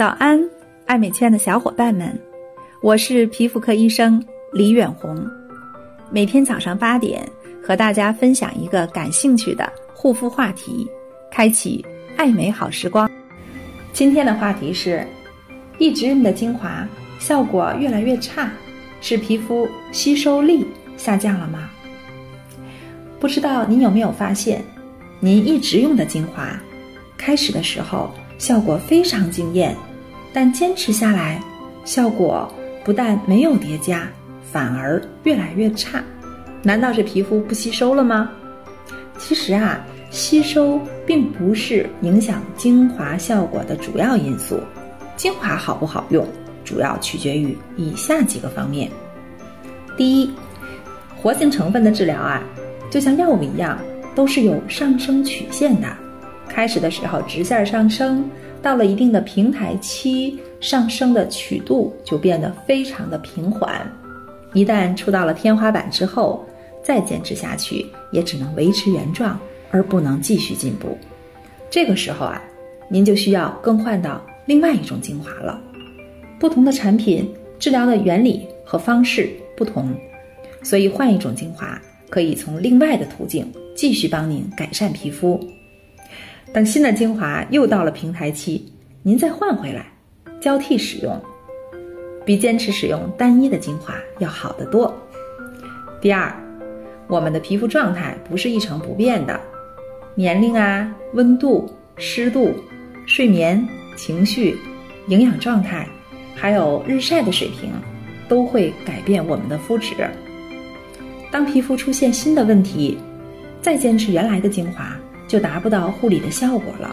早安，爱美圈的小伙伴们，我是皮肤科医生李远红。每天早上八点，和大家分享一个感兴趣的护肤话题，开启爱美好时光。今天的话题是：一直用的精华效果越来越差，是皮肤吸收力下降了吗？不知道您有没有发现，您一直用的精华，开始的时候效果非常惊艳，但坚持下来，效果不但没有叠加，反而越来越差。难道是皮肤不吸收了吗？其实啊，吸收并不是影响精华效果的主要因素。精华好不好用，主要取决于以下几个方面。第一，活性成分的治疗啊。就像药物一样，都是有上升曲线的。开始的时候直线上升，到了一定的平台期，上升的曲度就变得非常的平缓。一旦触到了天花板之后，再坚持下去也只能维持原状，而不能继续进步。这个时候啊，您就需要更换到另外一种精华了。不同的产品治疗的原理和方式不同，所以换一种精华。可以从另外的途径继续帮您改善皮肤。等新的精华又到了平台期，您再换回来，交替使用，比坚持使用单一的精华要好得多。第二，我们的皮肤状态不是一成不变的，年龄啊、温度、湿度、睡眠、情绪、营养状态，还有日晒的水平，都会改变我们的肤质。当皮肤出现新的问题，再坚持原来的精华就达不到护理的效果了。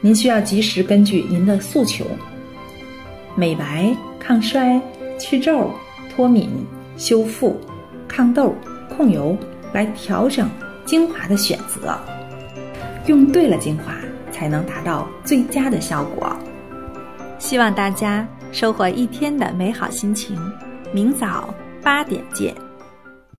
您需要及时根据您的诉求，美白、抗衰、去皱、脱敏、修复、抗痘、控油来调整精华的选择。用对了精华，才能达到最佳的效果。希望大家收获一天的美好心情。明早八点见。